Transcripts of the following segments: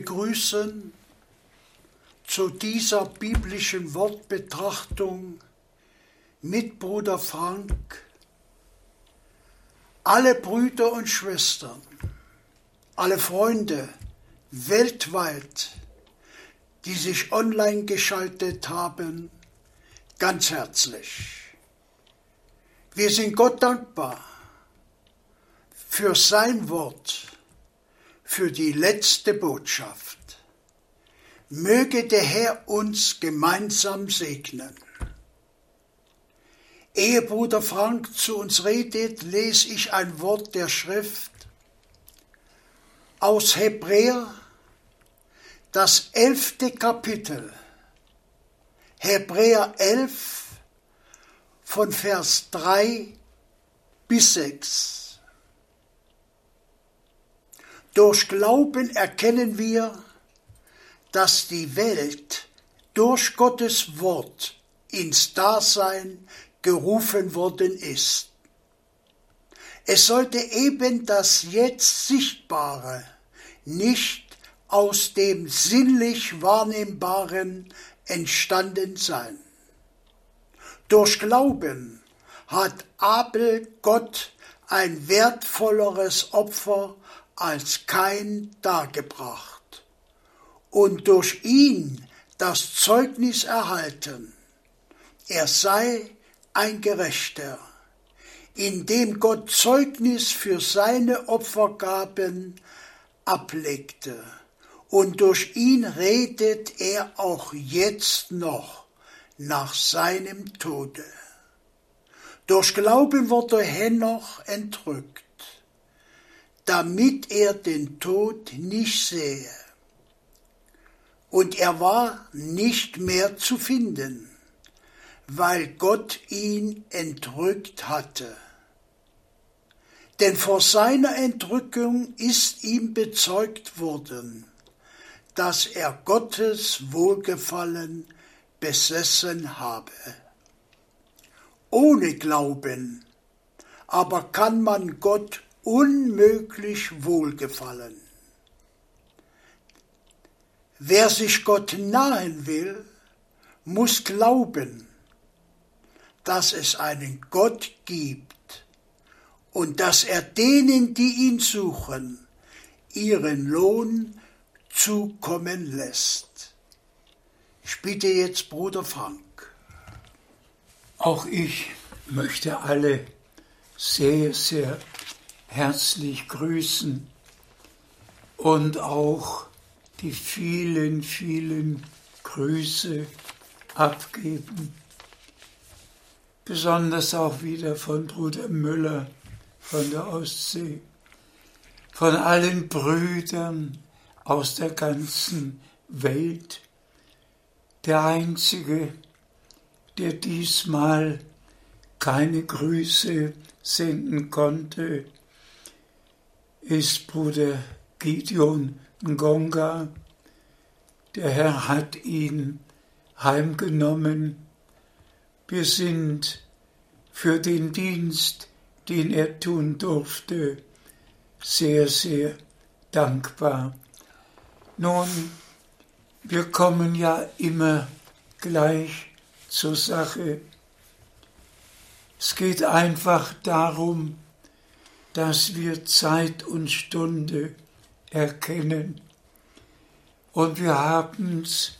begrüßen zu dieser biblischen Wortbetrachtung mit Bruder Frank alle Brüder und Schwestern, alle Freunde weltweit, die sich online geschaltet haben, ganz herzlich. Wir sind Gott dankbar für sein Wort, für die letzte Botschaft. Möge der Herr uns gemeinsam segnen. Ehe Bruder Frank zu uns redet, lese ich ein Wort der Schrift aus Hebräer, das elfte Kapitel, Hebräer 11 von Vers 3 bis 6. Durch Glauben erkennen wir, dass die Welt durch Gottes Wort ins Dasein gerufen worden ist. Es sollte eben das jetzt Sichtbare nicht aus dem sinnlich Wahrnehmbaren entstanden sein. Durch Glauben hat Abel Gott ein wertvolleres Opfer als kein dargebracht und durch ihn das Zeugnis erhalten, er sei ein Gerechter, indem Gott Zeugnis für seine Opfergaben ablegte. Und durch ihn redet er auch jetzt noch nach seinem Tode. Durch Glauben wurde Henoch entrückt, damit er den Tod nicht sehe. Und er war nicht mehr zu finden weil Gott ihn entrückt hatte. Denn vor seiner Entrückung ist ihm bezeugt worden, dass er Gottes Wohlgefallen besessen habe. Ohne Glauben aber kann man Gott unmöglich wohlgefallen. Wer sich Gott nahen will, muss glauben, dass es einen Gott gibt und dass er denen, die ihn suchen, ihren Lohn zukommen lässt. Ich bitte jetzt Bruder Frank. Auch ich möchte alle sehr, sehr herzlich grüßen und auch die vielen, vielen Grüße abgeben besonders auch wieder von Bruder Müller von der Ostsee, von allen Brüdern aus der ganzen Welt. Der Einzige, der diesmal keine Grüße senden konnte, ist Bruder Gideon Ngonga. Der Herr hat ihn heimgenommen wir sind für den Dienst, den er tun durfte, sehr, sehr dankbar. Nun, wir kommen ja immer gleich zur Sache. Es geht einfach darum, dass wir Zeit und Stunde erkennen. Und wir haben es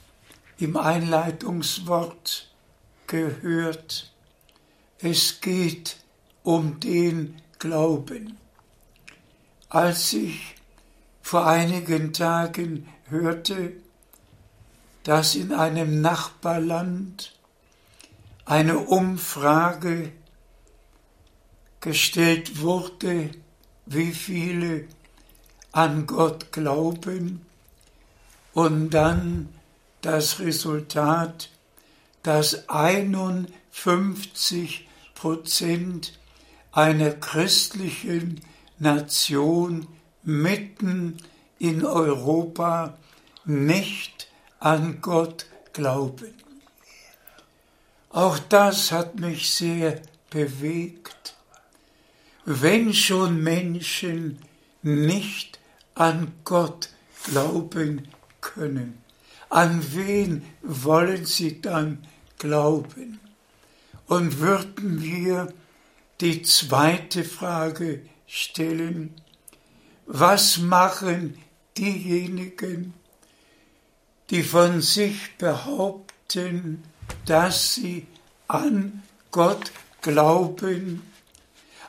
im Einleitungswort gehört. Es geht um den Glauben. Als ich vor einigen Tagen hörte, dass in einem Nachbarland eine Umfrage gestellt wurde, wie viele an Gott glauben und dann das Resultat dass 51 Prozent einer christlichen Nation mitten in Europa nicht an Gott glauben. Auch das hat mich sehr bewegt. Wenn schon Menschen nicht an Gott glauben können. An wen wollen sie dann glauben? Und würden wir die zweite Frage stellen, was machen diejenigen, die von sich behaupten, dass sie an Gott glauben,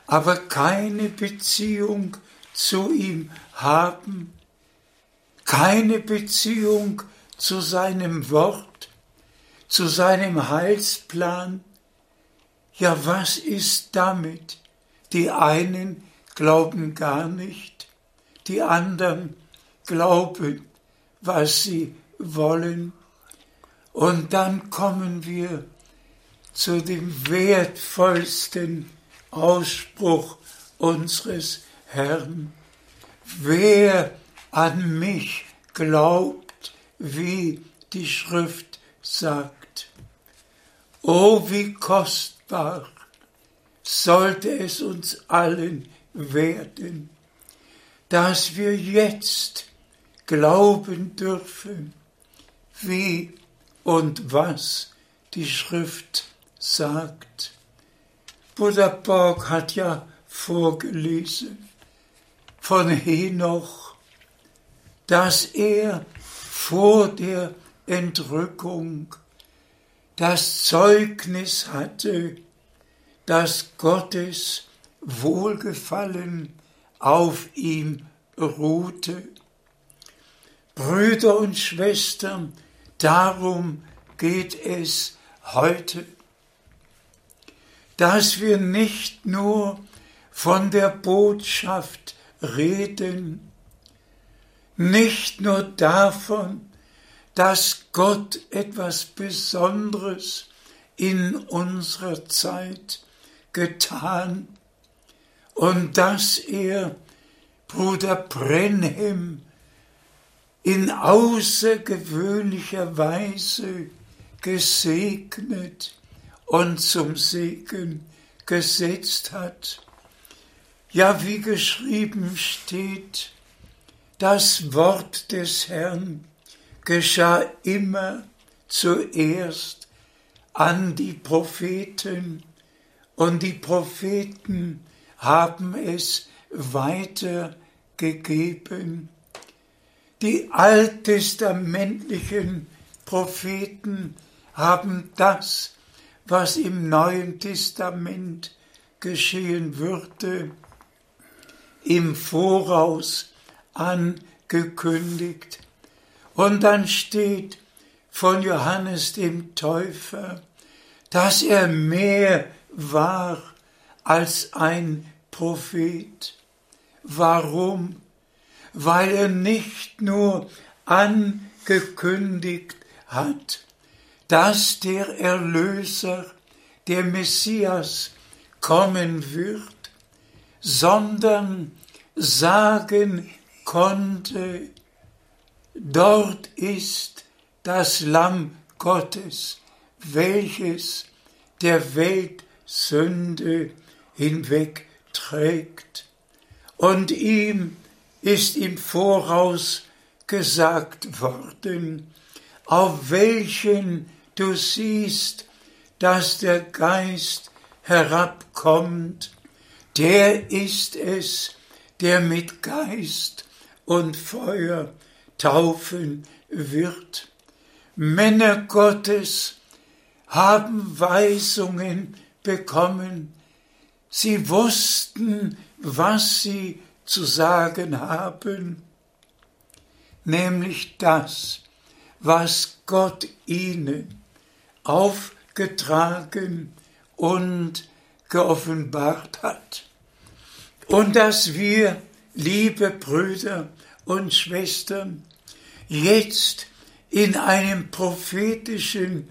aber keine Beziehung zu ihm haben, keine Beziehung zu seinem Wort, zu seinem Heilsplan. Ja, was ist damit? Die einen glauben gar nicht, die anderen glauben, was sie wollen. Und dann kommen wir zu dem wertvollsten Ausspruch unseres Herrn. Wer an mich glaubt, wie die Schrift sagt. Oh, wie kostbar sollte es uns allen werden, dass wir jetzt glauben dürfen, wie und was die Schrift sagt. Bruder Borg hat ja vorgelesen von Henoch, dass er vor der Entrückung das Zeugnis hatte, dass Gottes Wohlgefallen auf ihm ruhte. Brüder und Schwestern, darum geht es heute, dass wir nicht nur von der Botschaft reden, nicht nur davon, dass Gott etwas Besonderes in unserer Zeit getan und dass er Bruder Brenhem in außergewöhnlicher Weise gesegnet und zum Segen gesetzt hat. Ja, wie geschrieben steht, das Wort des Herrn geschah immer zuerst an die Propheten und die Propheten haben es weitergegeben. Die alttestamentlichen Propheten haben das, was im Neuen Testament geschehen würde, im Voraus angekündigt. Und dann steht von Johannes dem Täufer, dass er mehr war als ein Prophet. Warum? Weil er nicht nur angekündigt hat, dass der Erlöser, der Messias, kommen wird, sondern sagen konnte, dort ist das Lamm Gottes, welches der Welt Sünde hinwegträgt. Und ihm ist im Voraus gesagt worden, auf welchen du siehst, dass der Geist herabkommt, der ist es, der mit Geist und Feuer taufen wird. Männer Gottes haben Weisungen bekommen. Sie wussten, was sie zu sagen haben, nämlich das, was Gott ihnen aufgetragen und geoffenbart hat. Und dass wir, liebe Brüder und Schwestern, jetzt in einem prophetischen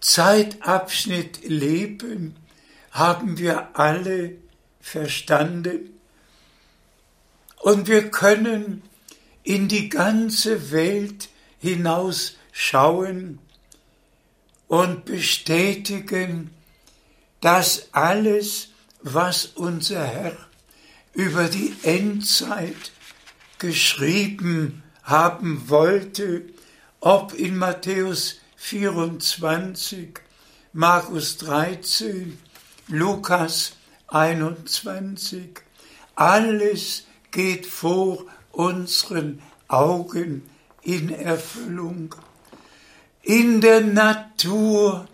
Zeitabschnitt leben, haben wir alle verstanden. Und wir können in die ganze Welt hinausschauen und bestätigen, dass alles, was unser Herr über die Endzeit geschrieben haben wollte, ob in Matthäus 24, Markus 13, Lukas 21. Alles geht vor unseren Augen in Erfüllung. In der Natur,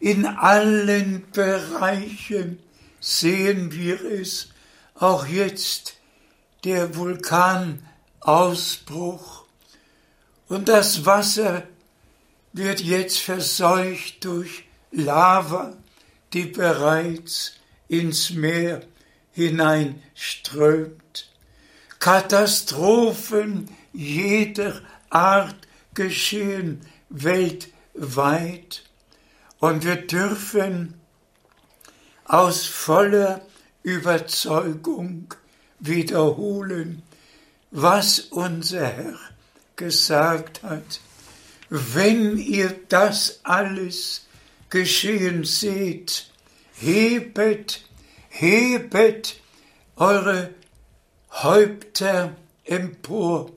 in allen Bereichen sehen wir es, auch jetzt der Vulkanausbruch. Und das Wasser wird jetzt verseucht durch Lava, die bereits ins Meer hineinströmt. Katastrophen jeder Art geschehen weltweit und wir dürfen aus voller Überzeugung wiederholen, was unser Herr gesagt hat. Wenn ihr das alles geschehen seht, hebet, hebet eure Häupter empor,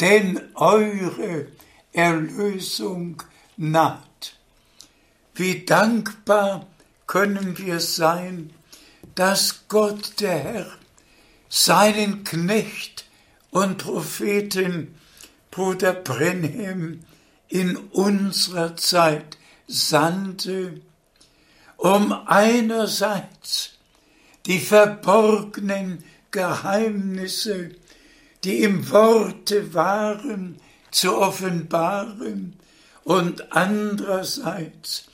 denn eure Erlösung naht. Wie dankbar können wir sein, dass Gott der Herr seinen Knecht und Propheten Bruder Brenhem in unserer Zeit sandte, um einerseits die verborgenen Geheimnisse, die im Worte waren, zu offenbaren und andererseits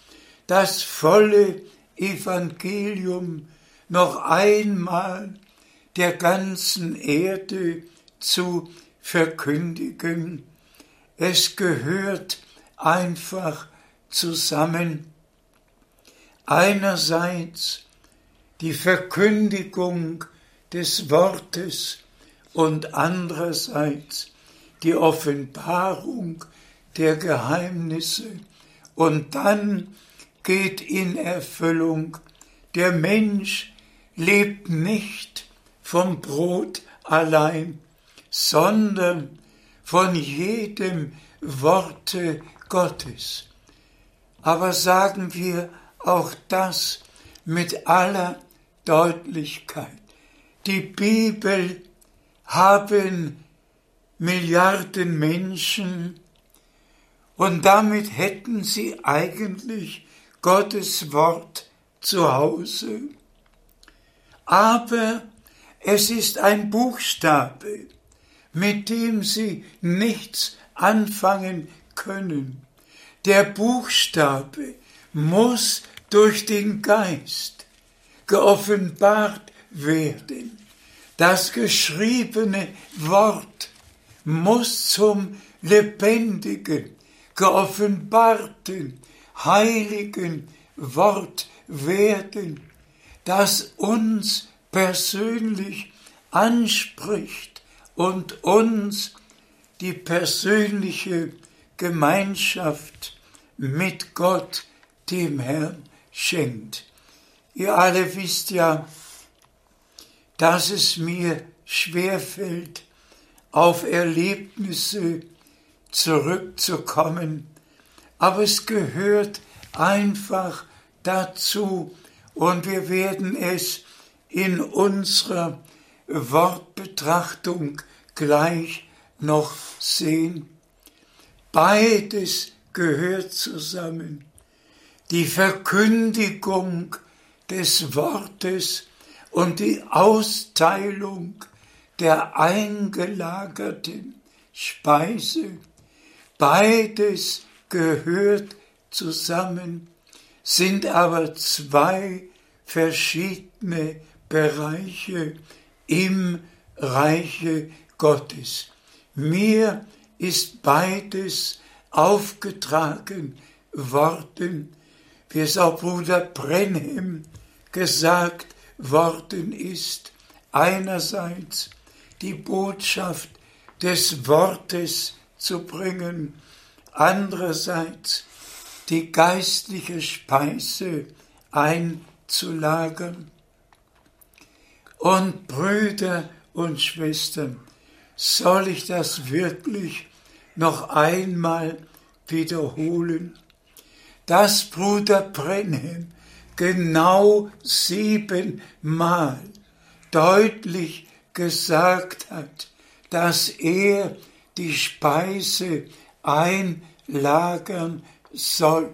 das volle Evangelium noch einmal der ganzen Erde zu verkündigen. Es gehört einfach zusammen. Einerseits die Verkündigung des Wortes und andererseits die Offenbarung der Geheimnisse. Und dann geht in Erfüllung, der Mensch lebt nicht vom Brot allein, sondern von jedem Worte Gottes. Aber sagen wir auch das mit aller Deutlichkeit. Die Bibel haben Milliarden Menschen und damit hätten sie eigentlich Gottes Wort zu Hause. Aber es ist ein Buchstabe, mit dem sie nichts anfangen können. Der Buchstabe muss durch den Geist geoffenbart werden. Das geschriebene Wort muss zum lebendigen, geoffenbarten, heiligen Wort werden, das uns persönlich anspricht und uns die persönliche Gemeinschaft mit Gott, dem Herrn, schenkt. Ihr alle wisst ja, dass es mir schwerfällt, auf Erlebnisse zurückzukommen, aber es gehört einfach dazu und wir werden es in unserer Wortbetrachtung gleich noch sehen. Beides gehört zusammen. Die Verkündigung des Wortes und die Austeilung der eingelagerten Speise. Beides gehört zusammen, sind aber zwei verschiedene Bereiche im Reiche Gottes. Mir ist beides aufgetragen worden, wie es auch Bruder Brenhem gesagt worden ist. Einerseits die Botschaft des Wortes zu bringen, andererseits die geistliche Speise einzulagern. Und Brüder und Schwestern, soll ich das wirklich noch einmal wiederholen? Dass Bruder Brenhem genau siebenmal deutlich gesagt hat, dass er die Speise einlagern soll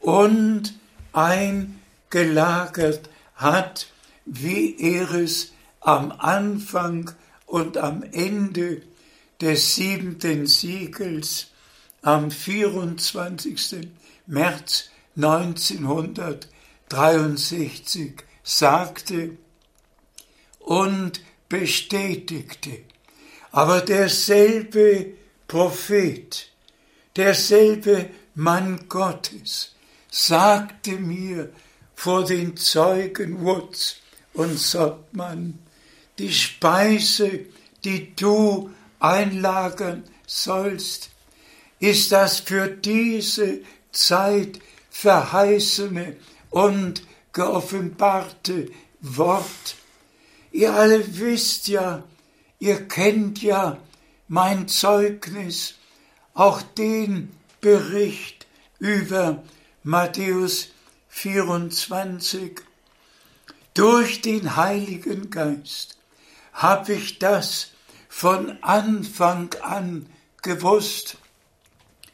und eingelagert hat, wie er es am Anfang und am Ende des siebenten Siegels am 24. März 1963 sagte und bestätigte. Aber derselbe Prophet, derselbe Mann Gottes sagte mir vor den Zeugen Wutz und Sottmann, die Speise, die du einlagern sollst, ist das für diese Zeit verheißene und geoffenbarte Wort. Ihr alle wisst ja, ihr kennt ja mein Zeugnis, auch den Bericht über Matthäus 24. Durch den Heiligen Geist habe ich das von Anfang an gewusst.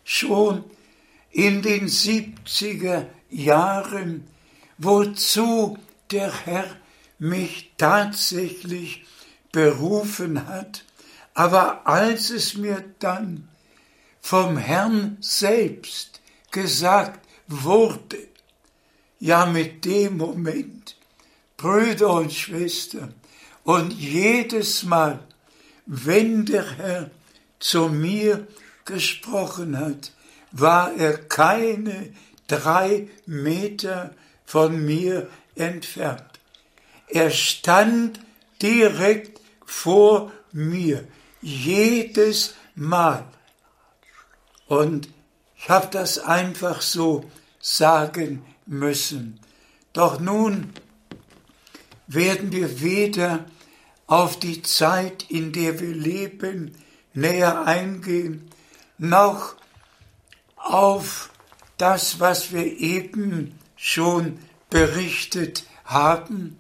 Schon in den 70er Jahren, wozu der Herr mich tatsächlich berufen hat, aber als es mir dann vom Herrn selbst gesagt wurde, ja mit dem Moment, Brüder und Schwestern, und jedes Mal, wenn der Herr zu mir gesprochen hat, war er keine drei Meter von mir entfernt. Er stand direkt vor mir, jedes Mal. Und ich habe das einfach so sagen müssen. Doch nun werden wir weder auf die Zeit, in der wir leben, näher eingehen, noch auf das, was wir eben schon berichtet haben.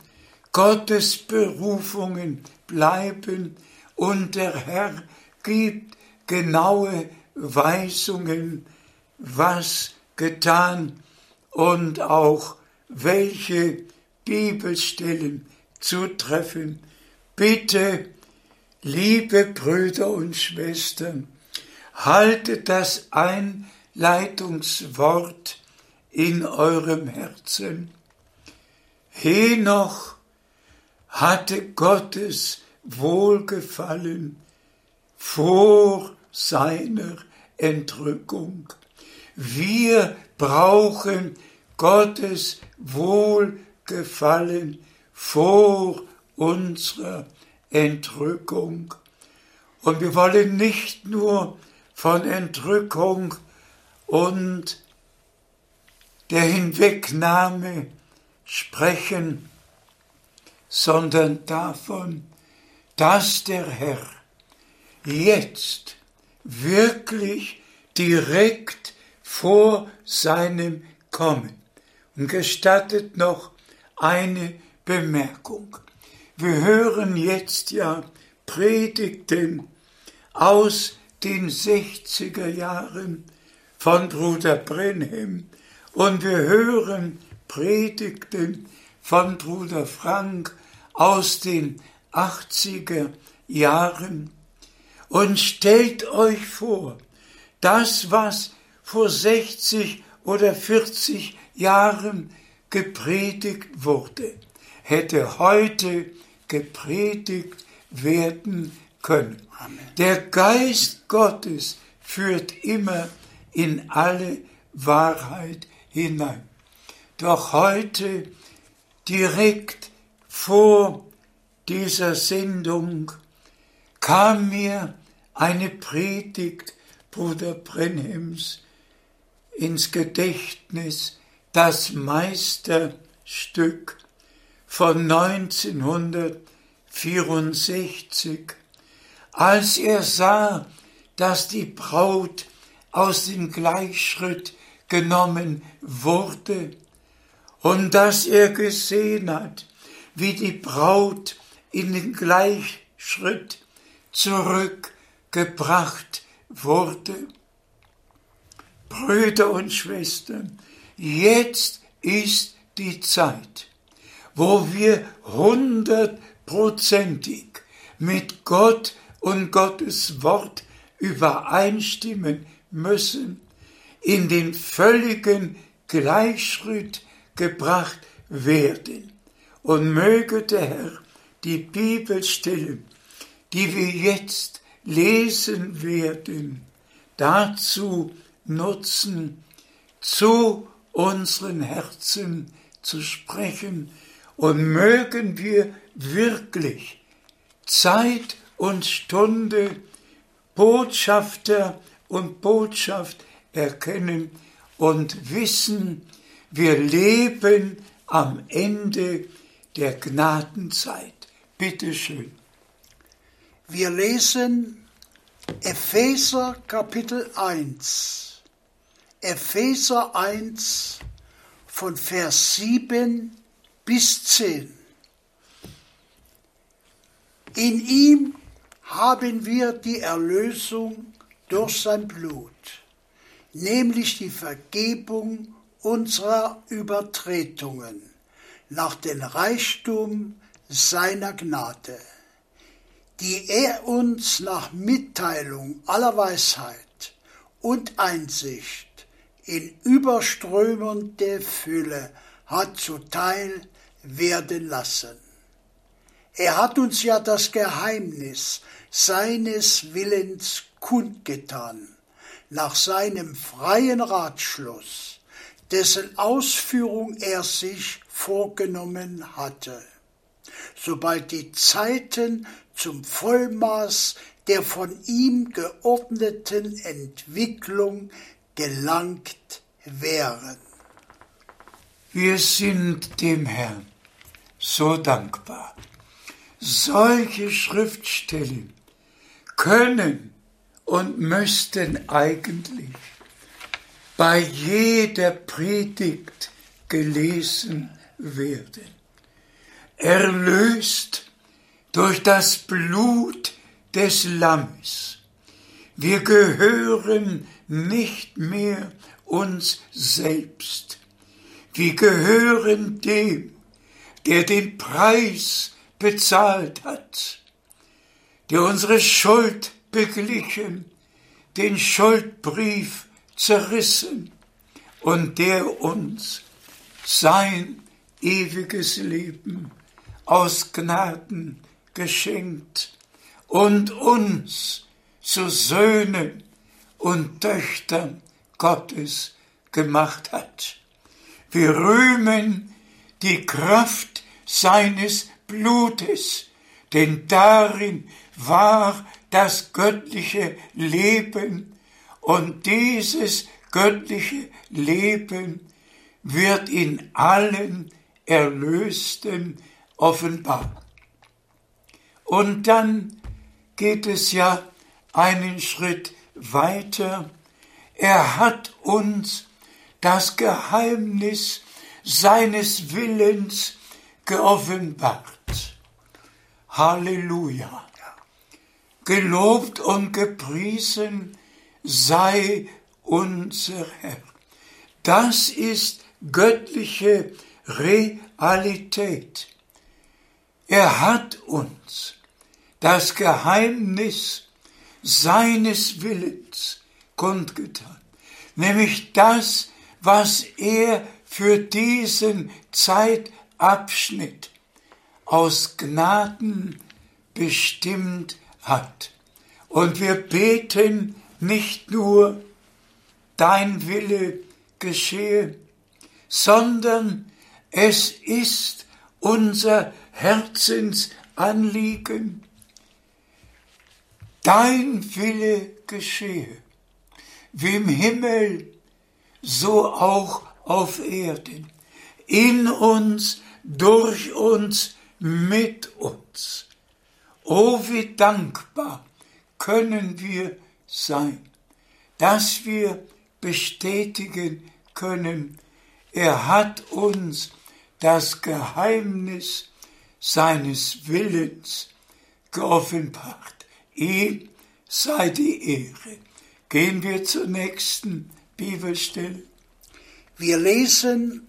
Gottes Berufungen bleiben und der Herr gibt genaue Weisungen, was getan und auch welche Bibelstellen zu treffen. Bitte, liebe Brüder und Schwestern, haltet das Einleitungswort in eurem Herzen. Henoch hatte Gottes Wohlgefallen vor seiner Entrückung. Wir brauchen Gottes Wohlgefallen vor unserer Entrückung. Und wir wollen nicht nur von Entrückung und der Hinwegnahme sprechen, sondern davon, dass der Herr jetzt wirklich direkt vor seinem Kommen. Und gestattet noch eine Bemerkung. Wir hören jetzt ja Predigten aus den 60er Jahren von Bruder Brenhem und wir hören Predigten von Bruder Frank aus den 80er Jahren und stellt euch vor, das, was vor 60 oder 40 Jahren gepredigt wurde, hätte heute gepredigt werden können. Amen. Der Geist Gottes führt immer in alle Wahrheit hinein. Doch heute direkt vor dieser Sendung kam mir eine Predigt Bruder Brenhems ins Gedächtnis, das Meisterstück von 1964, als er sah, dass die Braut aus dem Gleichschritt genommen wurde und dass er gesehen hat, wie die Braut in den Gleichschritt zurückgebracht wurde. Brüder und Schwestern, jetzt ist die Zeit, wo wir hundertprozentig mit Gott und Gottes Wort übereinstimmen müssen, in den völligen Gleichschritt gebracht werden. Und möge der Herr die Bibelstellen, die wir jetzt lesen werden, dazu nutzen, zu unseren Herzen zu sprechen. Und mögen wir wirklich Zeit und Stunde Botschafter und Botschaft erkennen und wissen, wir leben am Ende der Gnadenzeit. Bitte schön. Wir lesen Epheser Kapitel 1. Epheser 1 von Vers 7 bis 10. In ihm haben wir die Erlösung durch sein Blut, nämlich die Vergebung unserer Übertretungen nach dem Reichtum seiner Gnade, die er uns nach Mitteilung aller Weisheit und Einsicht in überströmende Fülle hat zuteil werden lassen. Er hat uns ja das Geheimnis seines Willens kundgetan, nach seinem freien Ratschluss, dessen Ausführung er sich vorgenommen hatte, sobald die Zeiten zum Vollmaß der von ihm geordneten Entwicklung gelangt wären. Wir sind dem Herrn so dankbar. Solche Schriftstellen können und müssten eigentlich bei jeder Predigt gelesen werden. Erlöst durch das Blut des Lammes. Wir gehören nicht mehr uns selbst. Wir gehören dem, der den Preis bezahlt hat, der unsere Schuld beglichen, den Schuldbrief zerrissen und der uns sein ewiges Leben aus Gnaden geschenkt und uns zu Söhnen und Töchtern Gottes gemacht hat. Wir rühmen die Kraft seines Blutes, denn darin war das göttliche Leben und dieses göttliche Leben wird in allen Erlösten offenbar. Und dann geht es ja einen Schritt weiter. Er hat uns das Geheimnis seines Willens geoffenbart. Halleluja. Gelobt und gepriesen sei unser Herr. Das ist göttliche Realität. Er hat uns das Geheimnis seines Willens kundgetan, nämlich das, was er für diesen Zeitabschnitt aus Gnaden bestimmt hat. Und wir beten nicht nur, dein Wille geschehe, sondern es ist unser Herzensanliegen, dein Wille geschehe, wie im Himmel, so auch auf Erden, in uns, durch uns, mit uns. Oh, wie dankbar können wir sein, dass wir bestätigen können, er hat uns das Geheimnis seines Willens geoffenbart. Ihm sei die Ehre. Gehen wir zur nächsten Bibelstelle. Wir lesen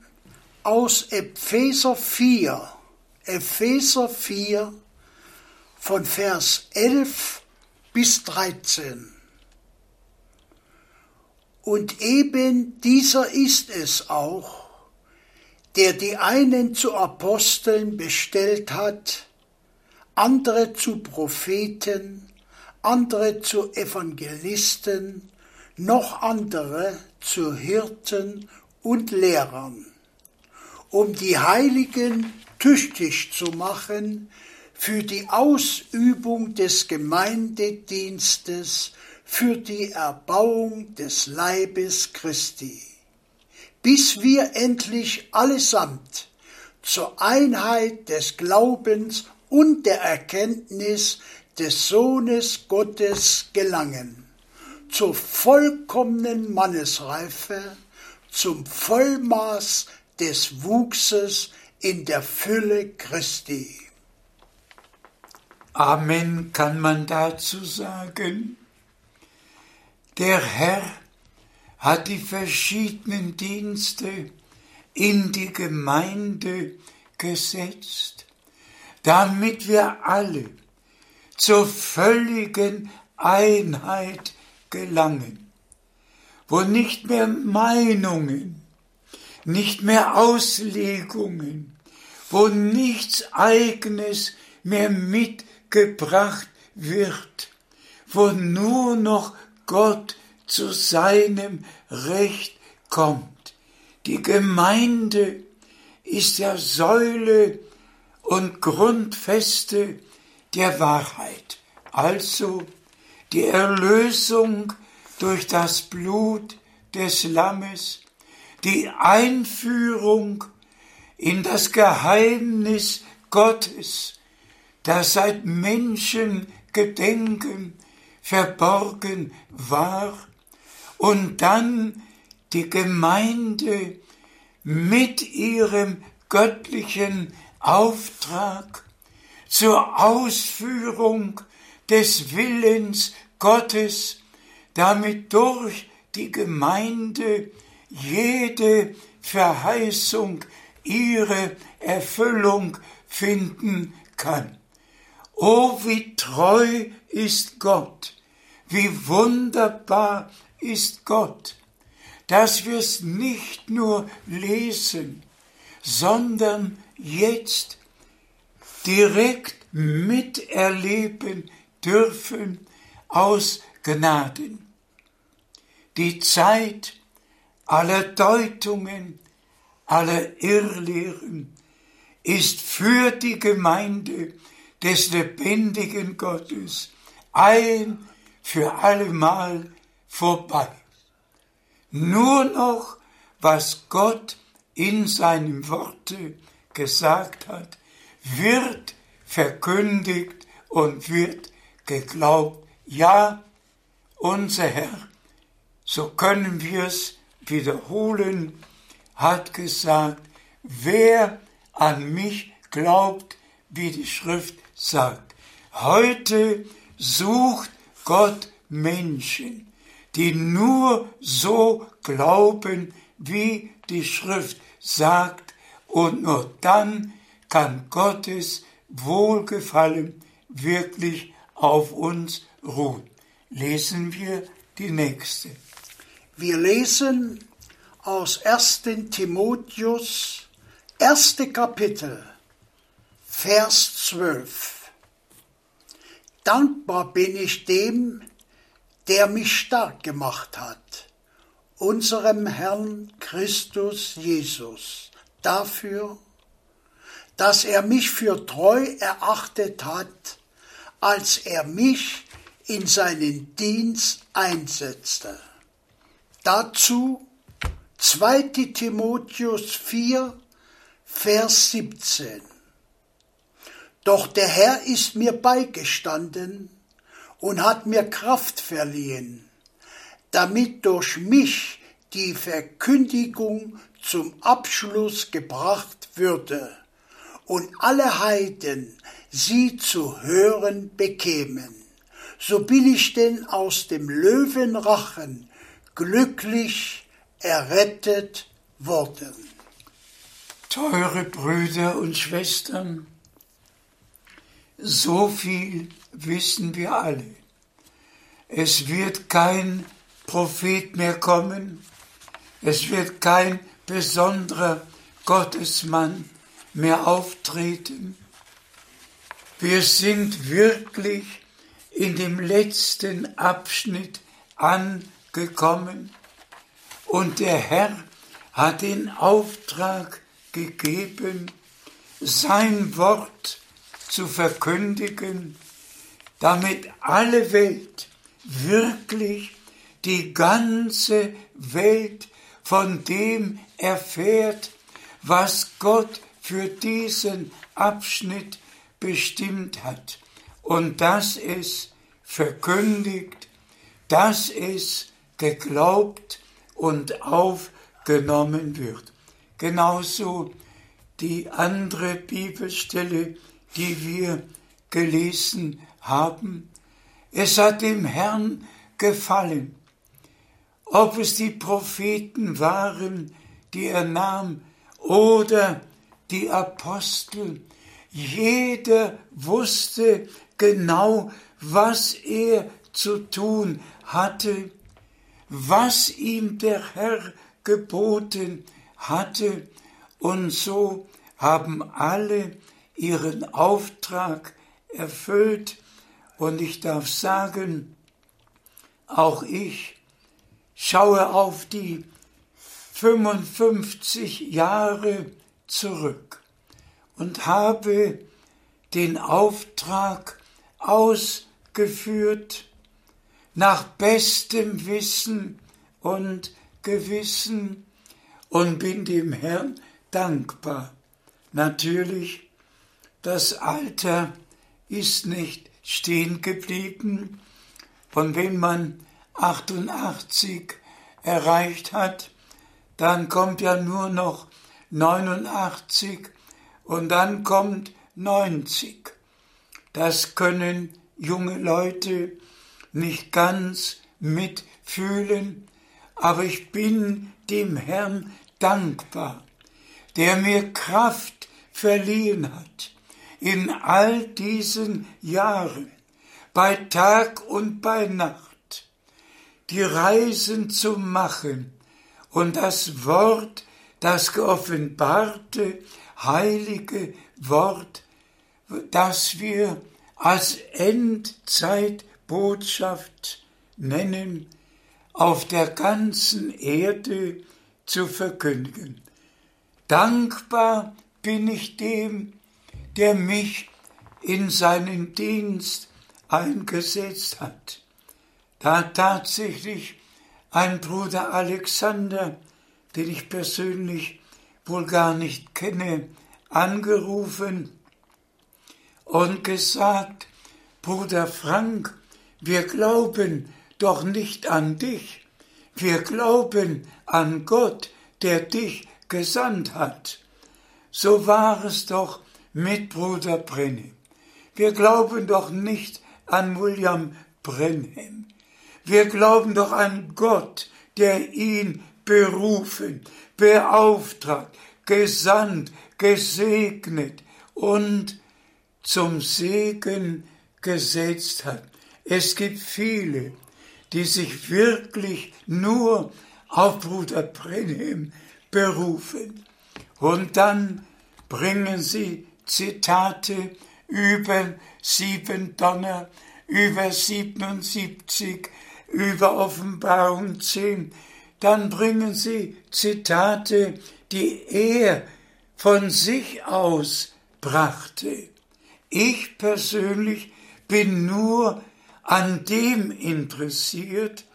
aus Epheser 4, Epheser 4 von Vers 11 bis 13. Und eben dieser ist es auch, der die einen zu Aposteln bestellt hat, andere zu Propheten, andere zu Evangelisten, noch andere zu Hirten und Lehrern, um die Heiligen tüchtig zu machen für die Ausübung des Gemeindedienstes, für die Erbauung des Leibes Christi, bis wir endlich allesamt zur Einheit des Glaubens und der Erkenntnis des Sohnes Gottes gelangen, zur vollkommenen Mannesreife, zum Vollmaß des Wuchses in der Fülle Christi. Amen kann man dazu sagen. Der Herr hat die verschiedenen Dienste in die Gemeinde gesetzt, damit wir alle zur völligen Einheit gelangen, wo nicht mehr Meinungen, nicht mehr Auslegungen, wo nichts eigenes mehr mitgebracht wird, wo nur noch Gott zu seinem Recht kommt. Die Gemeinde ist ja Säule und Grundfeste der Wahrheit, also die Erlösung durch das Blut des Lammes, die Einführung in das Geheimnis Gottes, das seit Menschengedenken verborgen war, und dann die Gemeinde mit ihrem göttlichen Auftrag zur Ausführung des Willens Gottes, damit durch die Gemeinde jede Verheißung ihre Erfüllung finden kann. Oh, wie treu ist Gott, wie wunderbar ist Gott, dass wir es nicht nur lesen, sondern jetzt direkt miterleben dürfen aus Gnaden. Die Zeit aller Deutungen, aller Irrlehren ist für die Gemeinde des lebendigen Gottes ein für allemal vorbei. Nur noch, was Gott in seinem Worte gesagt hat, wird verkündigt und wird geglaubt. Ja, unser Herr, so können wir es wiederholen, hat gesagt, wer an mich glaubt, wie die Schrift sagt. Heute sucht Gott Menschen, die nur so glauben, wie die Schrift sagt, und nur dann kann Gottes Wohlgefallen wirklich auf uns ruhen. Lesen wir die nächste. Wir lesen aus 1. Timotheus, erste Kapitel, Vers 12. Dankbar bin ich dem, der mich stark gemacht hat, unserem Herrn Christus Jesus, dafür, dass er mich für treu erachtet hat, als er mich in seinen Dienst einsetzte. Dazu 2 Timotheus 4, Vers 17. Doch der Herr ist mir beigestanden und hat mir Kraft verliehen, damit durch mich die Verkündigung zum Abschluss gebracht würde und alle Heiden sie zu hören bekämen. So bin ich denn aus dem Löwenrachen glücklich errettet worden. Teure Brüder und Schwestern, so viel wissen wir alle. Es wird kein Prophet mehr kommen, es wird kein besonderer Gottesmann mehr auftreten. Wir sind wirklich in dem letzten Abschnitt angekommen und der Herr hat den Auftrag gegeben, sein Wort zu verkündigen, damit alle Welt, wirklich die ganze Welt von dem erfährt, was Gott für diesen Abschnitt bestimmt hat und dass es verkündigt, dass es geglaubt und aufgenommen wird. Genauso die andere Bibelstelle, die wir gelesen haben. Es hat dem Herrn gefallen, ob es die Propheten waren, die er nahm, oder die Apostel. Jeder wusste genau, was er zu tun hatte, was ihm der Herr geboten hatte, und so haben alle ihren Auftrag erfüllt, und ich darf sagen, auch ich schaue auf die 55 Jahre zurück und habe den Auftrag ausgeführt nach bestem Wissen und Gewissen und bin dem Herrn dankbar. Natürlich, das Alter ist nicht stehen geblieben und wenn man 88 erreicht hat, dann kommt ja nur noch 89 und dann kommt 90. Das können junge Leute nicht ganz mitfühlen, aber ich bin dem Herrn dankbar, der mir Kraft verliehen hat in all diesen Jahren, bei Tag und bei Nacht, die Reisen zu machen und das Wort, das geoffenbarte, heilige Wort, das wir als Endzeitbotschaft nennen, auf der ganzen Erde zu verkündigen. Dankbar bin ich dem, der mich in seinen Dienst eingesetzt hat. Da hat tatsächlich ein Bruder Alexander, den ich persönlich wohl gar nicht kenne, angerufen und gesagt, Bruder Frank, wir glauben doch nicht an dich, wir glauben an Gott, der dich gesandt hat. So war es doch mit Bruder Brennim. Wir glauben doch nicht an William Brenham. Wir glauben doch an Gott, der ihn berufen, beauftragt, gesandt, gesegnet und zum Segen gesetzt hat. Es gibt viele, die sich wirklich nur auf Bruder Brenhem berufen. Und dann bringen sie Zitate über sieben Donner, über 77, über Offenbarung 10. Dann bringen sie Zitate, die er von sich aus brachte. Ich persönlich bin nur an dem interessiert,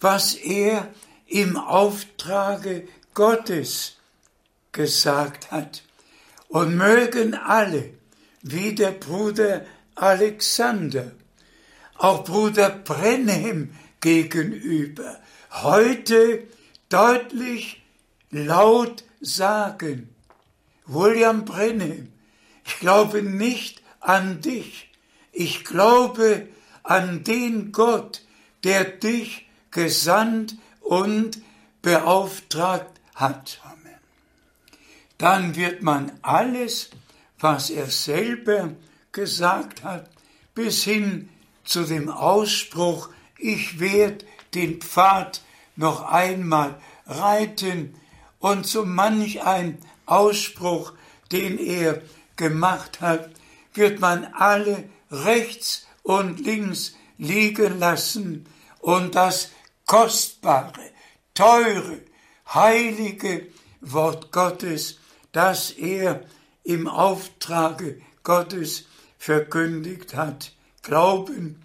was er im Auftrage Gottes gesagt hat. Und mögen alle, wie der Bruder Alexander, auch Bruder Brenhem gegenüber heute deutlich laut sagen, William Brenhem, ich glaube nicht an dich, ich glaube an den Gott, der dich gesandt und beauftragt hat. Dann wird man alles, was er selber gesagt hat, bis hin zu dem Ausspruch, ich werde den Pfad noch einmal reiten und so manch ein Ausspruch, den er gemacht hat, wird man alle rechts und links liegen lassen und das kostbare, teure, heilige Wort Gottes, das er im Auftrage Gottes verkündigt hat, glauben.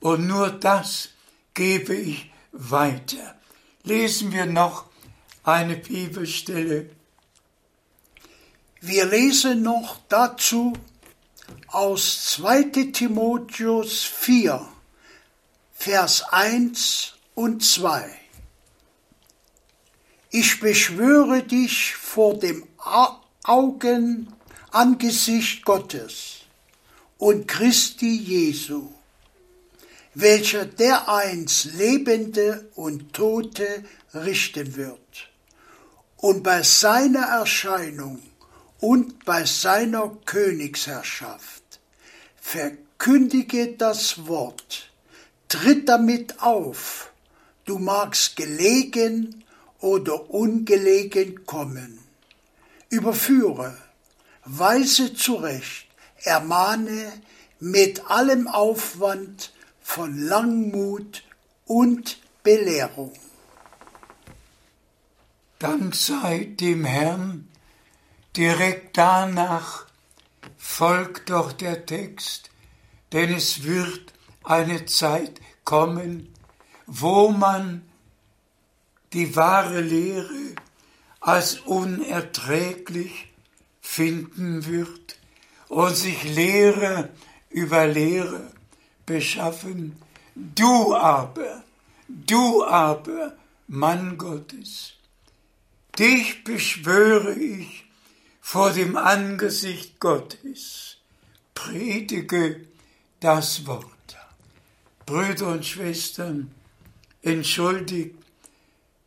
Und nur das gebe ich weiter. Lesen wir noch eine Bibelstelle. Wir lesen noch dazu aus 2 Timotheus 4, Vers 1 und 2. Ich beschwöre dich vor dem Augen, Angesicht Gottes und Christi Jesu, welcher dereinst Lebende und Tote richten wird. Und bei seiner Erscheinung und bei seiner Königsherrschaft verkündige das Wort, tritt damit auf, du magst gelegen oder ungelegen kommen. Überführe, weise zurecht, ermahne mit allem Aufwand von Langmut und Belehrung. Dank sei dem Herrn, direkt danach folgt doch der Text, denn es wird eine Zeit kommen, wo man die wahre Lehre als unerträglich finden wird und sich Lehre über Lehre beschaffen. Du aber, du aber, Mann Gottes, dich beschwöre ich vor dem Angesicht Gottes, predige das Wort. Brüder und Schwestern, entschuldigt,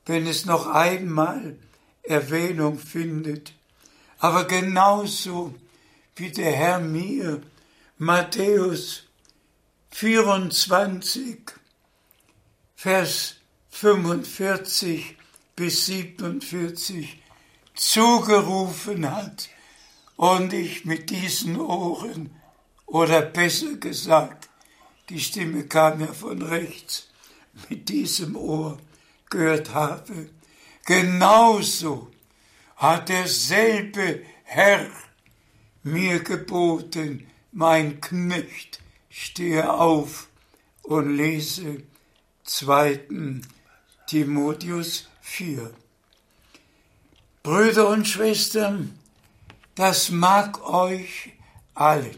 wenn es noch einmal Erwähnung findet, aber genauso wie der Herr mir Matthäus 24, Vers 45 bis 47 zugerufen hat und ich mit diesen Ohren, oder besser gesagt, die Stimme kam ja von rechts, mit diesem Ohr gehört habe. Genauso hat derselbe Herr mir geboten, mein Knecht, stehe auf und lese 2. Timotheus 4. Brüder und Schwestern, das mag euch alle.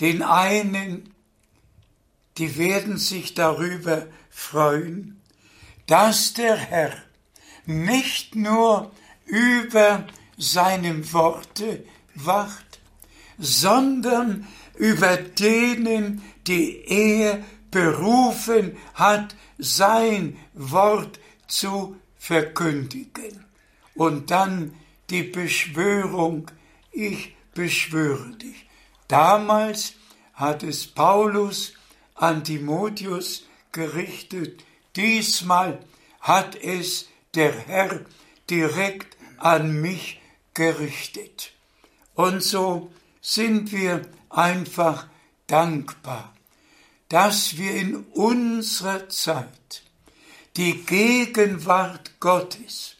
Den einen, die werden sich darüber freuen, dass der Herr nicht nur über seinem Worte wacht, sondern über denen, die er berufen hat, sein Wort zu verkündigen. Und dann die Beschwörung, ich beschwöre dich. Damals hat es Paulus an Timotheus gerichtet, diesmal hat es der Herr direkt an mich gerichtet. Und so sind wir einfach dankbar, dass wir in unserer Zeit die Gegenwart Gottes,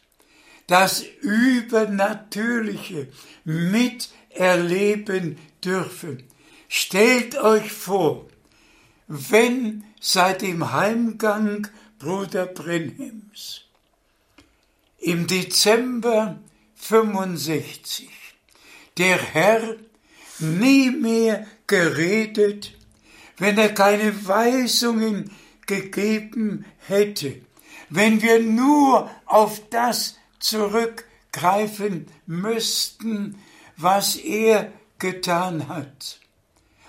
das Übernatürliche miterleben dürfen. Stellt euch vor, wenn seit dem Heimgang Bruder Brenhems im Dezember 65 der Herr nie mehr geredet, wenn er keine Weisungen gegeben hätte, wenn wir nur auf das zurückgreifen müssten, was er getan hat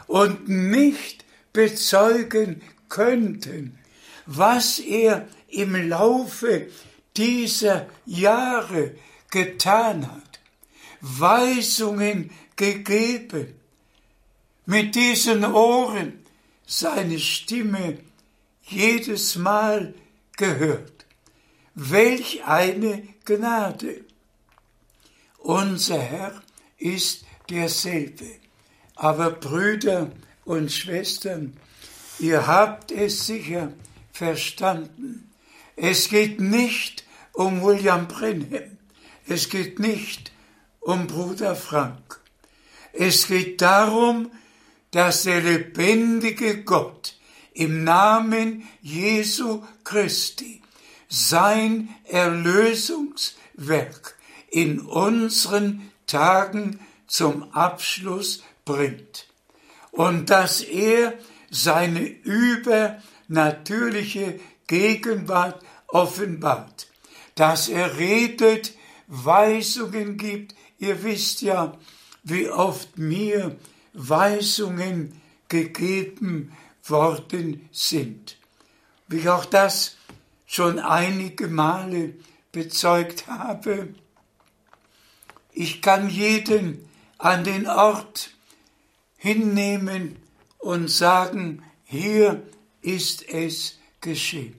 und nicht bezeugen könnten, was er im Laufe dieser Jahre getan hat, Weisungen gegeben, mit diesen Ohren seine Stimme jedes Mal gehört. Welch eine Gnade! Unser Herr ist derselbe. Aber Brüder und Schwestern, ihr habt es sicher verstanden. Es geht nicht um William Brenham. Es geht nicht um Bruder Frank. Es geht darum, dass der lebendige Gott im Namen Jesu Christi sein Erlösungswerk in unseren Tagen zum Abschluss bringt und dass er seine übernatürliche Gegenwart offenbart, dass er redet, Weisungen gibt. Ihr wisst ja, wie oft mir Weisungen gegeben worden sind. Wie ich auch das schon einige Male bezeugt habe. Ich kann jeden an den Ort hinnehmen und sagen, hier ist es geschehen.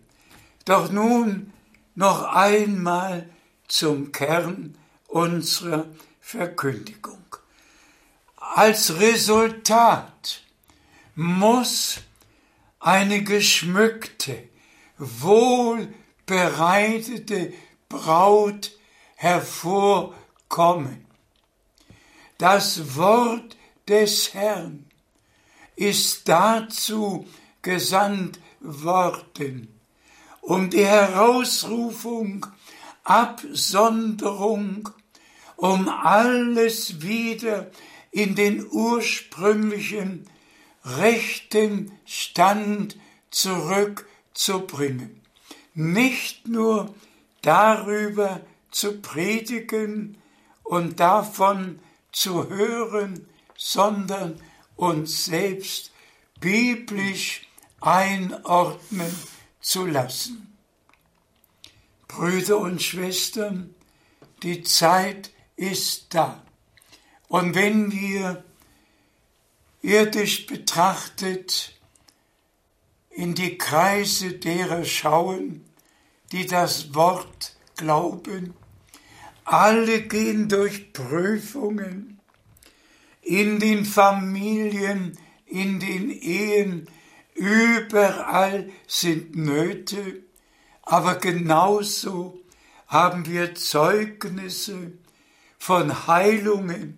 Doch nun noch einmal zum Kern unserer Verkündigung. Als Resultat muss eine geschmückte, wohlbereitete Braut hervorkommen. Das Wort des Herrn ist dazu gesandt worden, um die Herausrufung, Absonderung, um alles wieder in den ursprünglichen rechten Stand zurückzubringen. Nicht nur darüber zu predigen und davon zu hören, sondern uns selbst biblisch einordnen zu lassen. Brüder und Schwestern, die Zeit ist da. Und wenn wir irdisch betrachtet in die Kreise derer schauen, die das Wort glauben, alle gehen durch Prüfungen in den Familien, in den Ehen, überall sind Nöte, aber genauso haben wir Zeugnisse von Heilungen,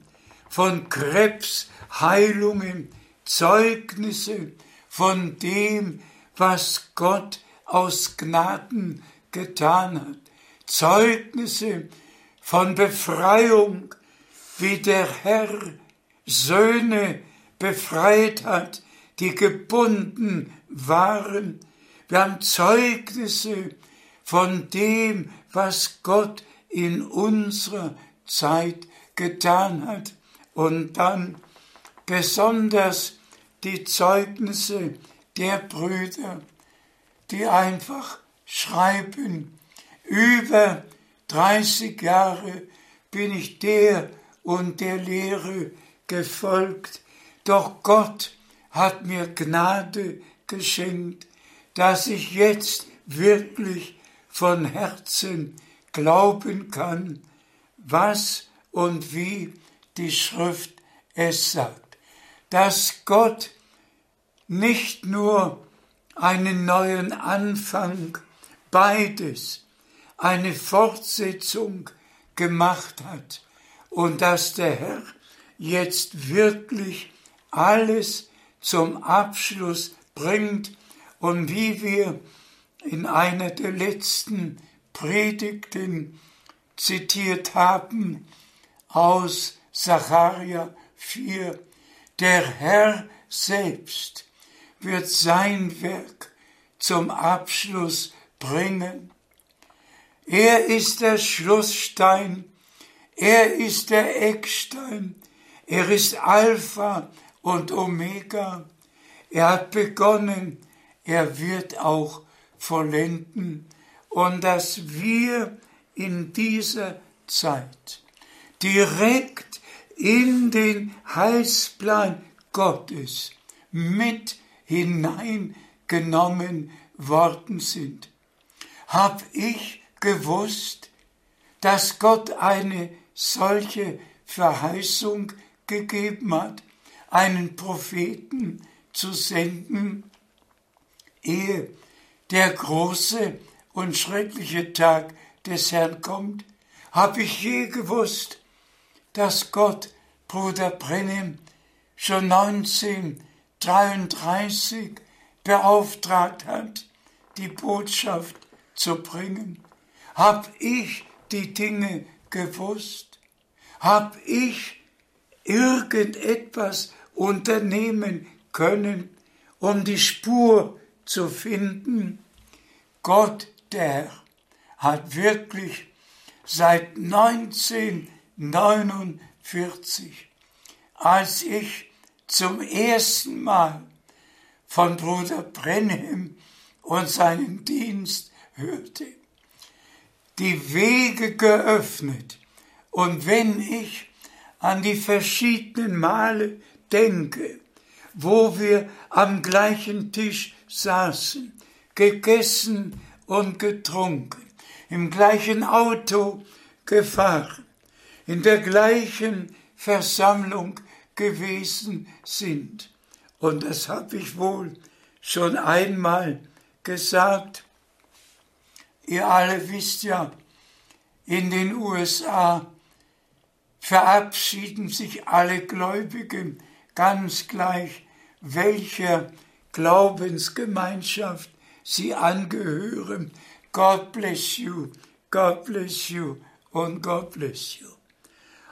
von Krebsheilungen, Zeugnisse von dem, was Gott aus Gnaden getan hat, Zeugnisse von Befreiung, wie der Herr Söhne befreit hat, die gebunden waren. Wir haben Zeugnisse von dem, was Gott in unserer Zeit getan hat. Und dann besonders die Zeugnisse der Brüder, die einfach schreiben, über 30 Jahre bin ich der und der Lehre gefolgt, doch Gott hat mir Gnade geschenkt, dass ich jetzt wirklich von Herzen glauben kann, was und wie die Schrift es sagt, dass Gott nicht nur einen neuen Anfang, beides, eine Fortsetzung gemacht hat und dass der Herr jetzt wirklich alles zum Abschluss bringt und wie wir in einer der letzten Predigten zitiert haben aus Sacharja 4, der Herr selbst wird sein Werk zum Abschluss bringen. Er ist der Schlussstein, er ist der Eckstein, er ist Alpha und Omega. Er hat begonnen, er wird auch vollenden und dass wir in dieser Zeit direkt in den Heilsplan Gottes mit hineingenommen worden sind. Hab ich gewusst, dass Gott eine solche Verheißung gegeben hat, einen Propheten zu senden, ehe der große und schreckliche Tag des Herrn kommt? Habe ich je gewusst, dass Gott Bruder Brennim schon 1933 beauftragt hat, die Botschaft zu bringen? Hab ich die Dinge gewusst? Hab ich irgendetwas unternehmen können, um die Spur zu finden? Gott, der hat wirklich seit 1949, als ich zum ersten Mal von Bruder Brenhem und seinen Dienst hörte, die Wege geöffnet. Und wenn ich an die verschiedenen Male denke, wo wir am gleichen Tisch saßen, gegessen und getrunken, im gleichen Auto gefahren, in der gleichen Versammlung gewesen sind. Und das habe ich wohl schon einmal gesagt. Ihr alle wisst ja, in den USA verabschieden sich alle Gläubigen ganz gleich, welcher Glaubensgemeinschaft sie angehören. God bless you, God bless you und God bless you.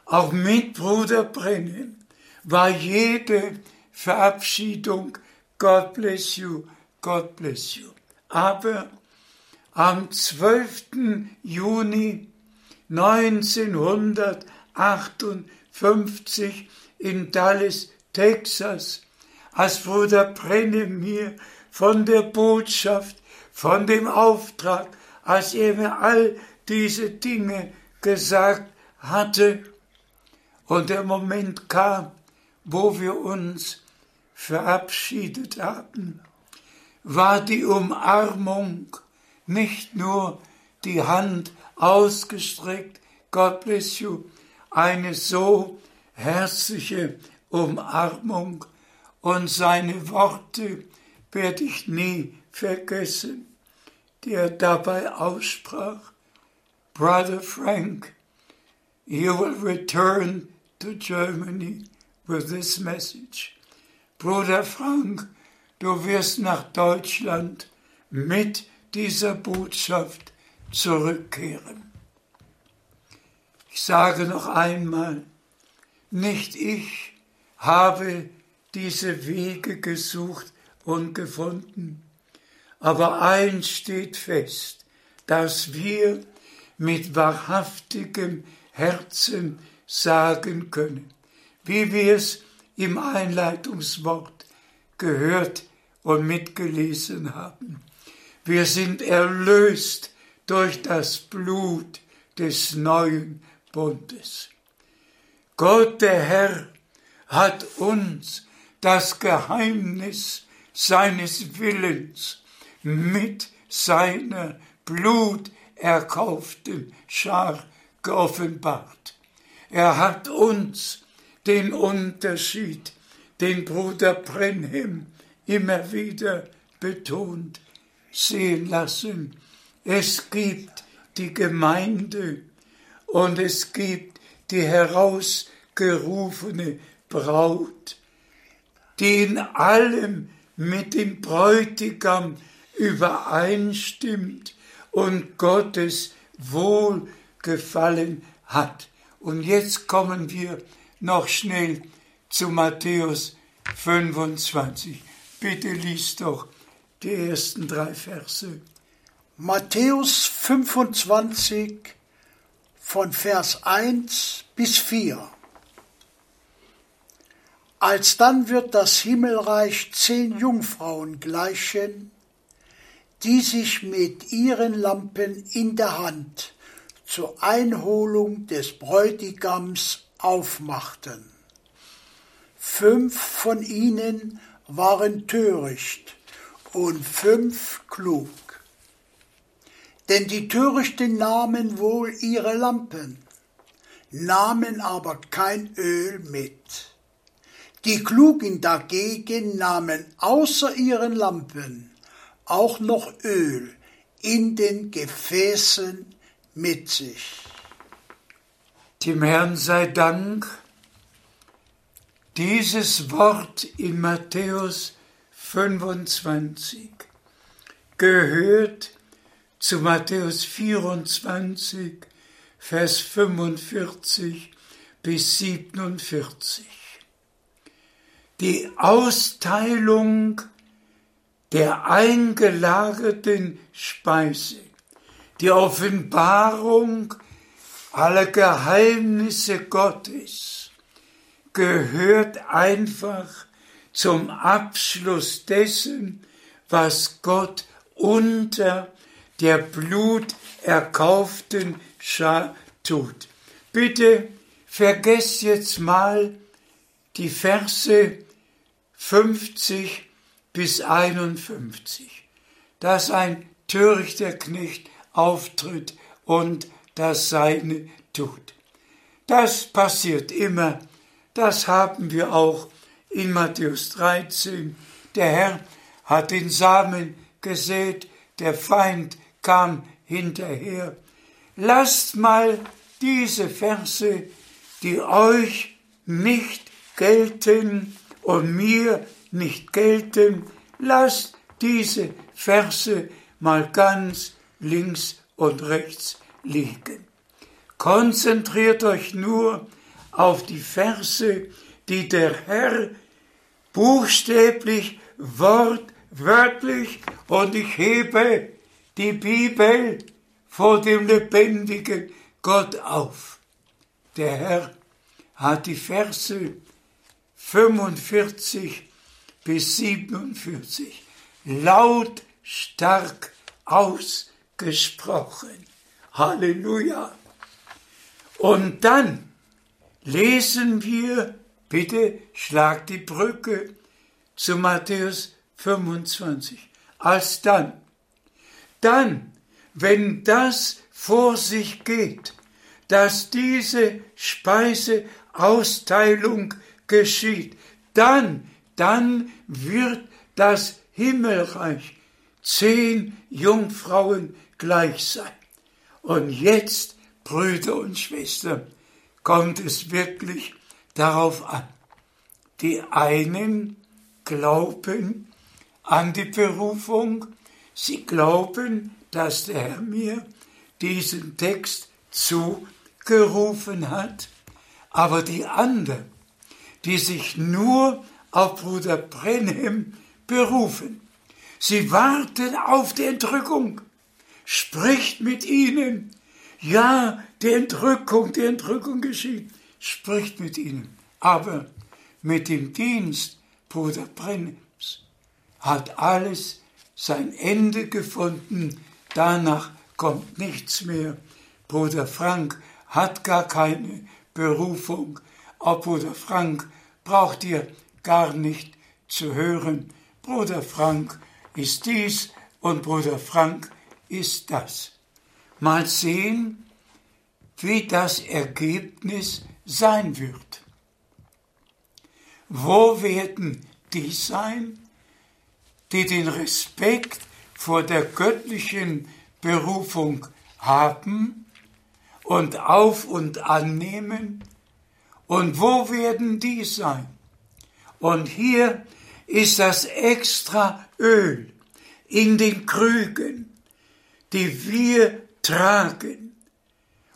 Auch mit Bruder Brennan war jede Verabschiedung God bless you, God bless you. Aber am 12. Juni 1958 in Dallas, Texas, als Bruder Brennan mir von der Botschaft, von dem Auftrag, als er mir all diese Dinge gesagt hatte. Und der Moment kam, wo wir uns verabschiedet haben, war die Umarmung nicht nur die Hand ausgestreckt, God bless you, eine so herzliche Umarmung und seine Worte werde ich nie vergessen, die er dabei aussprach. Brother Frank, you will return to Germany with this message. Bruder Frank, du wirst nach Deutschland mit dieser Botschaft zurückkehren. Ich sage noch einmal, nicht ich habe diese Wege gesucht und gefunden. Aber eins steht fest, dass wir mit wahrhaftigem Herzen sagen können, wie wir es im Einleitungswort gehört und mitgelesen haben. Wir sind erlöst durch das Blut des neuen Bundes. Gott der Herr hat uns das Geheimnis seines Willens mit seiner bluterkauften Schar geoffenbart. Er hat uns den Unterschied, den Bruder Brenhem immer wieder betont, sehen lassen. Es gibt die Gemeinde und es gibt die herausgerufene Braut, die in allem mit dem Bräutigam übereinstimmt und Gottes Wohlgefallen hat. Und jetzt kommen wir noch schnell zu Matthäus 25. Bitte lies doch die ersten drei Verse. Matthäus 25 von Vers 1 bis 4. Alsdann wird das Himmelreich zehn Jungfrauen gleichen, die sich mit ihren Lampen in der Hand zur Einholung des Bräutigams aufmachten. Fünf von ihnen waren töricht und fünf klug. Denn die Törichten nahmen wohl ihre Lampen, nahmen aber kein Öl mit. Die Klugen dagegen nahmen außer ihren Lampen auch noch Öl in den Gefäßen mit sich. Dem Herrn sei Dank, dieses Wort in Matthäus 25 gehört zu Matthäus 24, Vers 45 bis 47. Die Austeilung der eingelagerten Speise, die Offenbarung aller Geheimnisse Gottes gehört einfach zum Abschluss dessen, was Gott unter der bluterkauften Schar tut. Bitte vergesst jetzt mal die Verse 50 bis 51, dass ein törichter Knecht auftritt und das Seine tut. Das passiert immer, das haben wir auch in Matthäus 13. Der Herr hat den Samen gesät, der Feind kam hinterher. Lasst mal diese Verse, die euch nicht gelten und mir nicht gelten, lasst diese Verse mal ganz links und rechts liegen. Konzentriert euch nur auf die Verse, die der Herr buchstäblich, wortwörtlich und ich hebe die Bibel vor dem lebendigen Gott auf. Der Herr hat die Verse 45 bis 47 laut stark ausgesprochen. Halleluja. Und dann lesen wir, bitte schlag die Brücke zu Matthäus 25. Als dann, dann, wenn das vor sich geht, dass diese Speiseausteilung geschieht, dann, dann wird das Himmelreich zehn Jungfrauen gleich sein. Und jetzt, Brüder und Schwestern, kommt es wirklich darauf an. Die einen glauben an die Berufung, sie glauben, dass der Herr mir diesen Text zugerufen hat, aber die anderen, die sich nur auf Bruder Brenhem berufen, sie warten auf die Entrückung, spricht mit ihnen. Ja, die Entrückung, die Entrückung geschieht. Spricht mit ihnen. Aber mit dem Dienst Bruder Brennims hat alles sein Ende gefunden. Danach kommt nichts mehr. Bruder Frank hat gar keine Berufung. Auch Bruder Frank braucht ihr gar nicht zu hören. Bruder Frank ist dies und Bruder Frank ist das. Mal sehen, wie das Ergebnis sein wird. Wo werden die sein, die den Respekt vor der göttlichen Berufung haben und auf und annehmen? Und wo werden die sein? Und hier ist das extra Öl in den Krügen, die wir tragen.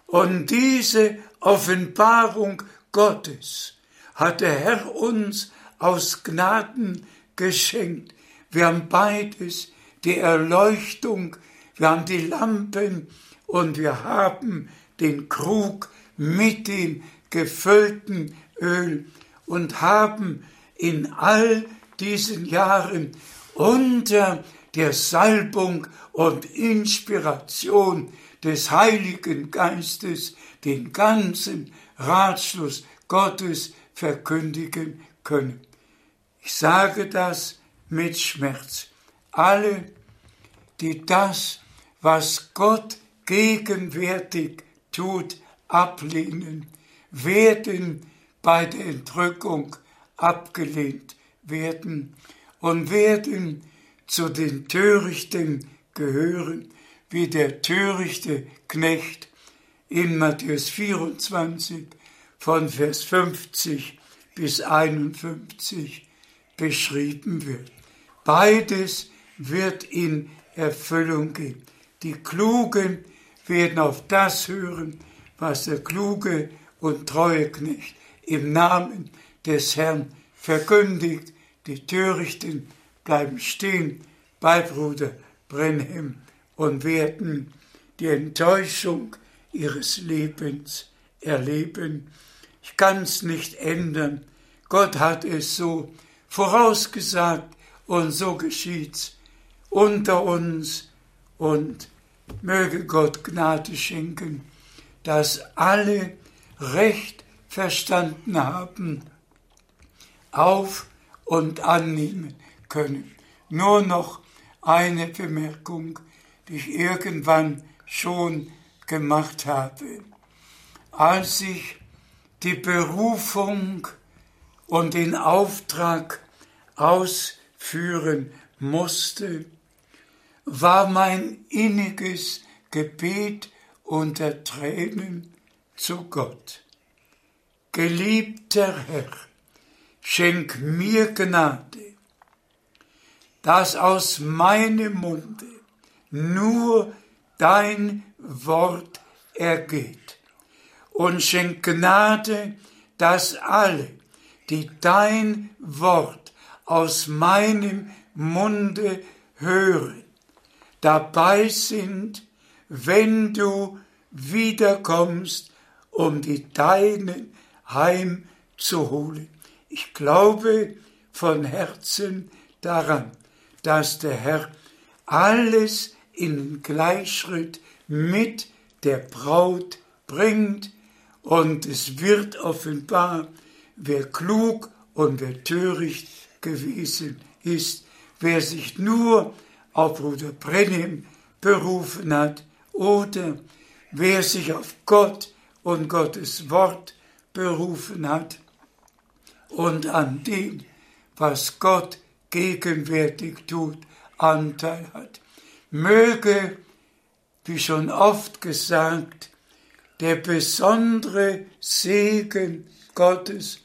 Und diese Offenbarung Gottes hat der Herr uns aus Gnaden geschenkt. Wir haben beides, die Erleuchtung, wir haben die Lampen und wir haben den Krug mit dem gefüllten Öl und haben in all diesen Jahren unter der Salbung und Inspiration des Heiligen Geistes den ganzen Ratschluss Gottes verkündigen können. Ich sage das mit Schmerz. Alle, die das, was Gott gegenwärtig tut, ablehnen, werden bei der Entrückung abgelehnt werden und werden zu den Törichten gehören, wie der törichte Knecht in Matthäus 24 von Vers 50 bis 51 beschrieben wird. Beides wird in Erfüllung gehen. Die Klugen werden auf das hören, was der kluge und treue Knecht im Namen des Herrn verkündigt. Die Törichten bleiben stehen bei Bruder Brenhem und werden die Enttäuschung ihres Lebens erleben. Ich kann es nicht ändern. Gott hat es so vorausgesagt und so geschieht's unter uns und möge Gott Gnade schenken, dass alle recht verstanden haben, auf und annehmen können. Nur noch eine Bemerkung, die ich irgendwann schon gemacht habe. Als ich die Berufung und den Auftrag ausführen musste, war mein inniges Gebet unter Tränen zu Gott. Geliebter Herr, schenk mir Gnade, dass aus meinem Munde nur dein Wort ergeht. Und schenk Gnade, dass alle, die dein Wort aus meinem Munde hören, dabei sind, wenn du wiederkommst, um die Deinen heimzuholen. Ich glaube von Herzen daran, dass der Herr alles in Gleichschritt mit der Braut bringt und es wird offenbar, wer klug und wer töricht gewesen ist, wer sich nur auf Bruder Brennim berufen hat oder wer sich auf Gott und Gottes Wort berufen hat und an dem, was Gott gegenwärtig tut, Anteil hat. Möge, wie schon oft gesagt, der besondere Segen Gottes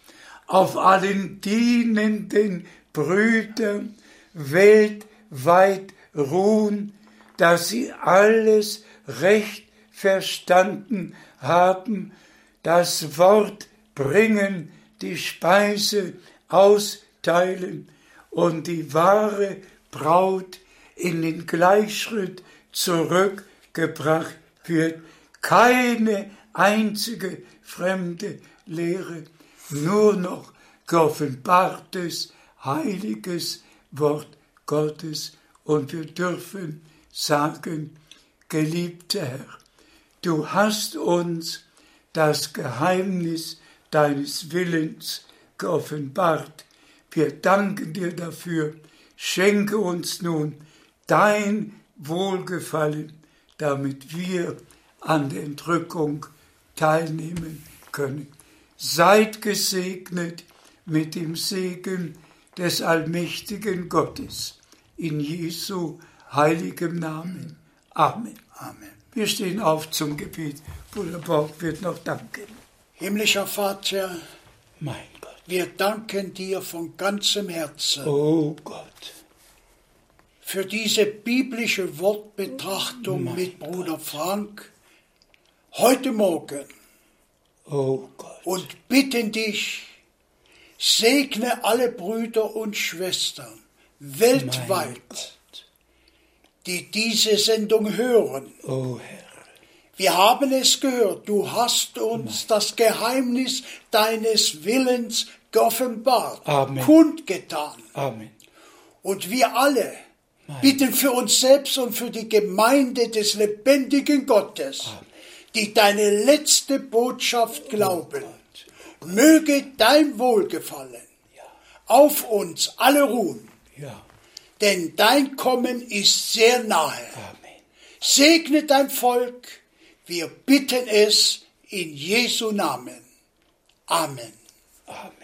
auf allen dienenden Brüdern weltweit ruhen, dass sie alles recht verstanden haben, das Wort bringen, die Speise austeilen und die wahre Braut in den Gleichschritt zurückgebracht wird. Keine einzige fremde Lehre, nur noch geoffenbartes, heiliges Wort Gottes. Und wir dürfen sagen, geliebter Herr, du hast uns das Geheimnis deines Willens geoffenbart. Wir danken dir dafür. Schenke uns nun dein Wohlgefallen, damit wir an der Entrückung teilnehmen können. Seid gesegnet mit dem Segen des allmächtigen Gottes. In Jesu heiligem Namen. Amen. Amen. Wir stehen auf zum Gebet. Bruder Borg wird noch danken. Himmlischer Vater, mein Gott, wir danken dir von ganzem Herzen. Oh Gott. Für diese biblische Wortbetrachtung mein mit Bruder Gott. Frank heute Morgen. Oh Gott. Und bitten dich, segne alle Brüder und Schwestern weltweit die diese Sendung hören. Oh Herr. Wir haben es gehört, du hast uns Nein. das Geheimnis deines Willens geoffenbart, Amen. kundgetan. Amen. Und wir alle Nein. bitten für uns selbst und für die Gemeinde des lebendigen Gottes, Amen. die deine letzte Botschaft oh glauben, oh möge dein Wohlgefallen ja. auf uns alle ruhen. Ja denn dein Kommen ist sehr nahe. Amen. Segne dein Volk, wir bitten es in Jesu Namen. Amen. Amen.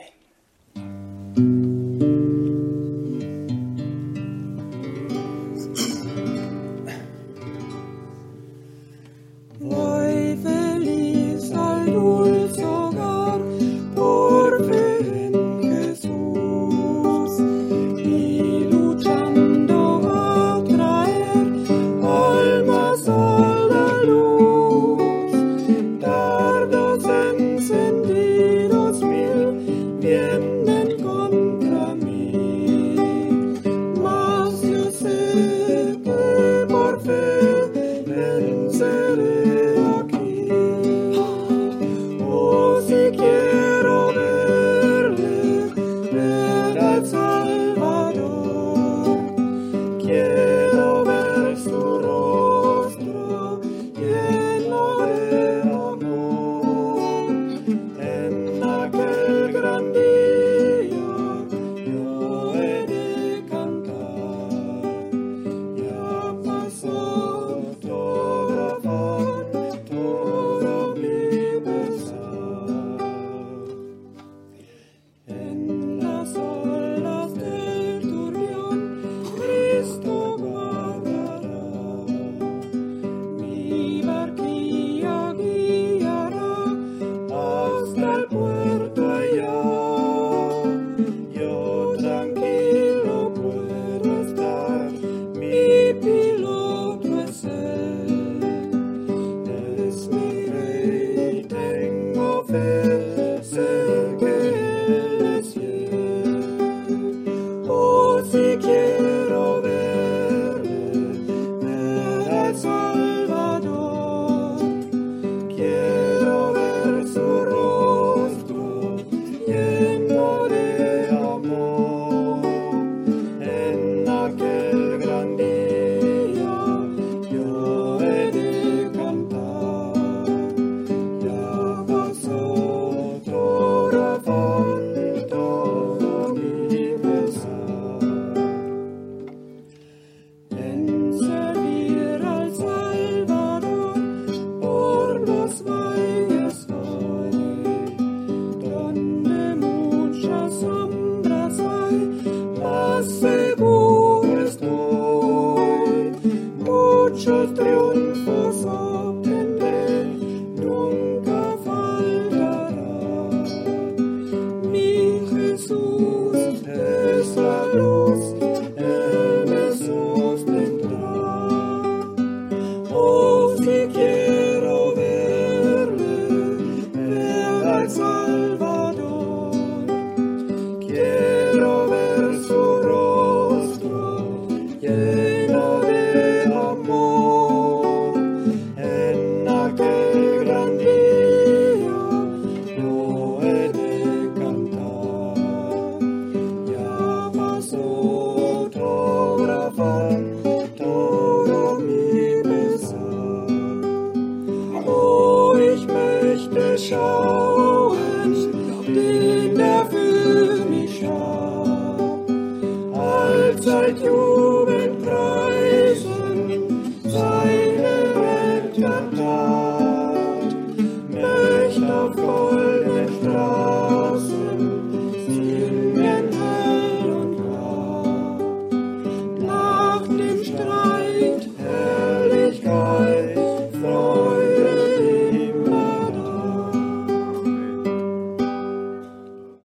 Take you.